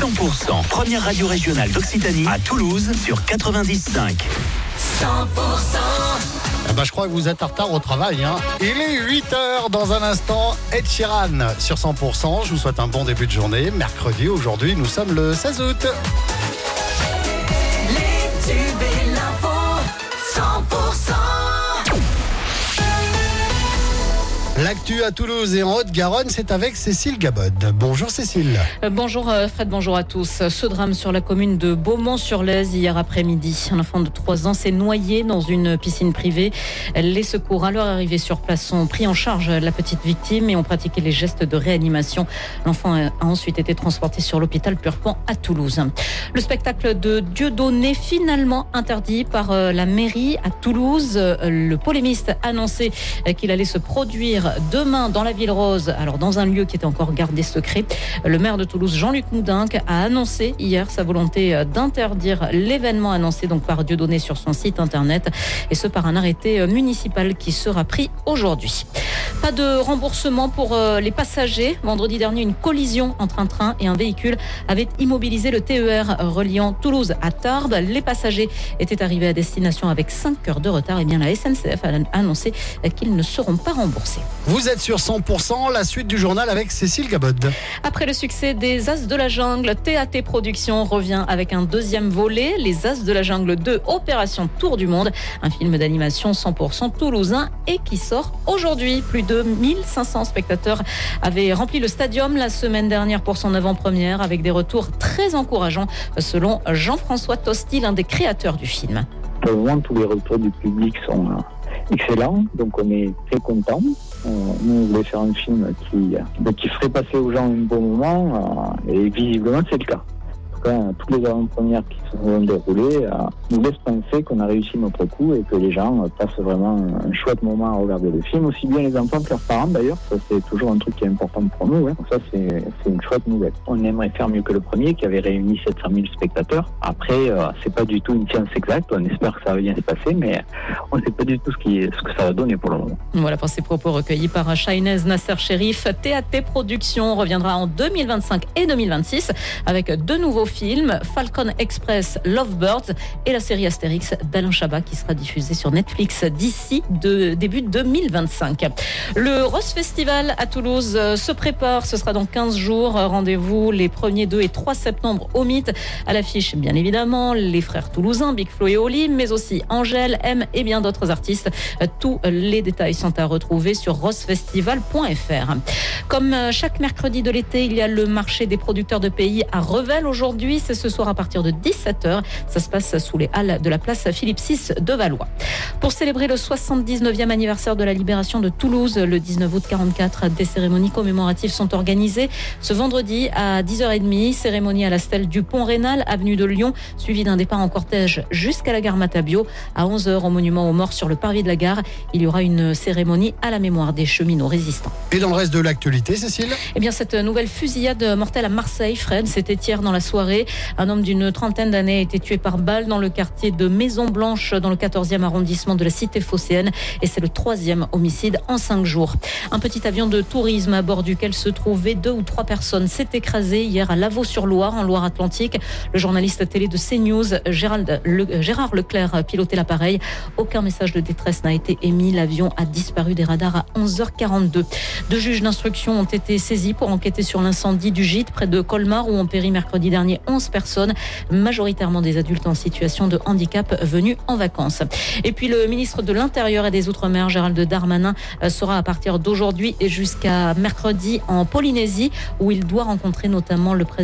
100%, première radio régionale d'Occitanie à Toulouse sur 95. 100% ah bah, je crois que vous êtes en retard au travail. Hein. Il est 8h dans un instant. Ed Sheeran sur 100%. Je vous souhaite un bon début de journée. Mercredi, aujourd'hui, nous sommes le 16 août. Les tubes L'actu à Toulouse et en Haute-Garonne, c'est avec Cécile Gabod. Bonjour Cécile. Euh, bonjour euh, Fred, bonjour à tous. Ce drame sur la commune de Beaumont-sur-Lèze hier après-midi. Un enfant de 3 ans s'est noyé dans une piscine privée. Les secours à leur arrivée sur place ont pris en charge la petite victime et ont pratiqué les gestes de réanimation. L'enfant a ensuite été transporté sur l'hôpital Purpan à Toulouse. Le spectacle de Dieudonné finalement interdit par euh, la mairie à Toulouse. Le polémiste annonçait qu'il allait se produire demain dans la ville rose, alors dans un lieu qui était encore gardé secret. Le maire de Toulouse, Jean-Luc Moudinque, a annoncé hier sa volonté d'interdire l'événement annoncé donc par Dieudonné sur son site internet et ce par un arrêté municipal qui sera pris aujourd'hui. Pas de remboursement pour euh, les passagers. Vendredi dernier, une collision entre un train et un véhicule avait immobilisé le TER reliant Toulouse à Tarbes. Les passagers étaient arrivés à destination avec 5 heures de retard. Et bien la SNCF a annoncé qu'ils ne seront pas remboursés. Vous êtes sur 100%, la suite du journal avec Cécile Gabod. Après le succès des As de la Jungle, TAT Productions revient avec un deuxième volet, Les As de la Jungle 2, Opération Tour du Monde, un film d'animation 100% toulousain et qui sort aujourd'hui. Plus de 1500 spectateurs avaient rempli le stadium la semaine dernière pour son avant-première avec des retours très encourageants selon Jean-François Tosti, l'un des créateurs du film. Pour tous les retours du public sont euh, excellents, donc on est très contents. Euh, nous, on voulait faire un film qui, euh, qui ferait passer aux gens un bon moment, et visiblement, c'est le cas toutes les avant-premières qui se sont déroulées euh, nous laissent penser qu'on a réussi notre coup et que les gens euh, passent vraiment un chouette moment à regarder le film, aussi bien les enfants que leurs parents d'ailleurs. Ça, c'est toujours un truc qui est important pour nous. Hein. ça, c'est une chouette nouvelle. On aimerait faire mieux que le premier qui avait réuni 700 000 spectateurs. Après, euh, c'est pas du tout une science exacte. On espère que ça va bien se passer, mais on ne sait pas du tout ce, que ça va donner pour le moment. Voilà pour ces propos recueillis par Shainez Nasser Sherif. TAT Productions reviendra en 2025 et 2026 avec deux nouveaux film Falcon Express Lovebirds et la série Astérix d'Alain Chabat qui sera diffusée sur Netflix d'ici début 2025. Le Rose Festival à Toulouse euh, se prépare, ce sera dans 15 jours. Rendez-vous les 1er, 2 et 3 septembre au Mythe. À l'affiche, bien évidemment, les frères toulousains, Big Flo et Oli, mais aussi Angèle, M et bien d'autres artistes. Tous les détails sont à retrouver sur rosefestival.fr. Comme euh, chaque mercredi de l'été, il y a le marché des producteurs de pays à Revel aujourd'hui c'est ce soir à partir de 17h. Ça se passe sous les halles de la place Philippe VI de Valois. Pour célébrer le 79e anniversaire de la libération de Toulouse, le 19 août 44, des cérémonies commémoratives sont organisées ce vendredi à 10h30. Cérémonie à la stèle du Pont Rénal, avenue de Lyon, suivie d'un départ en cortège jusqu'à la gare Matabio. À 11h, au monument aux morts sur le parvis de la gare, il y aura une cérémonie à la mémoire des cheminots résistants. Et dans le reste de l'actualité, Cécile? Eh bien, cette nouvelle fusillade mortelle à Marseille, Fred, c'était hier dans la soirée un homme d'une trentaine d'années a été tué par balle dans le quartier de Maison Blanche, dans le 14e arrondissement de la cité phocéenne. Et c'est le troisième homicide en cinq jours. Un petit avion de tourisme à bord duquel se trouvaient deux ou trois personnes s'est écrasé hier à Lavaux-sur-Loire, en Loire-Atlantique. Le journaliste télé de CNews, Gérard Leclerc, pilotait l'appareil. Aucun message de détresse n'a été émis. L'avion a disparu des radars à 11h42. Deux juges d'instruction ont été saisis pour enquêter sur l'incendie du gîte près de Colmar où ont péri mercredi dernier 11 personnes, majoritairement des adultes en situation de handicap venus en vacances. Et puis le ministre de l'Intérieur et des Outre-mer, Gérald Darmanin, euh, sera à partir d'aujourd'hui et jusqu'à mercredi en Polynésie, où il doit rencontrer notamment le président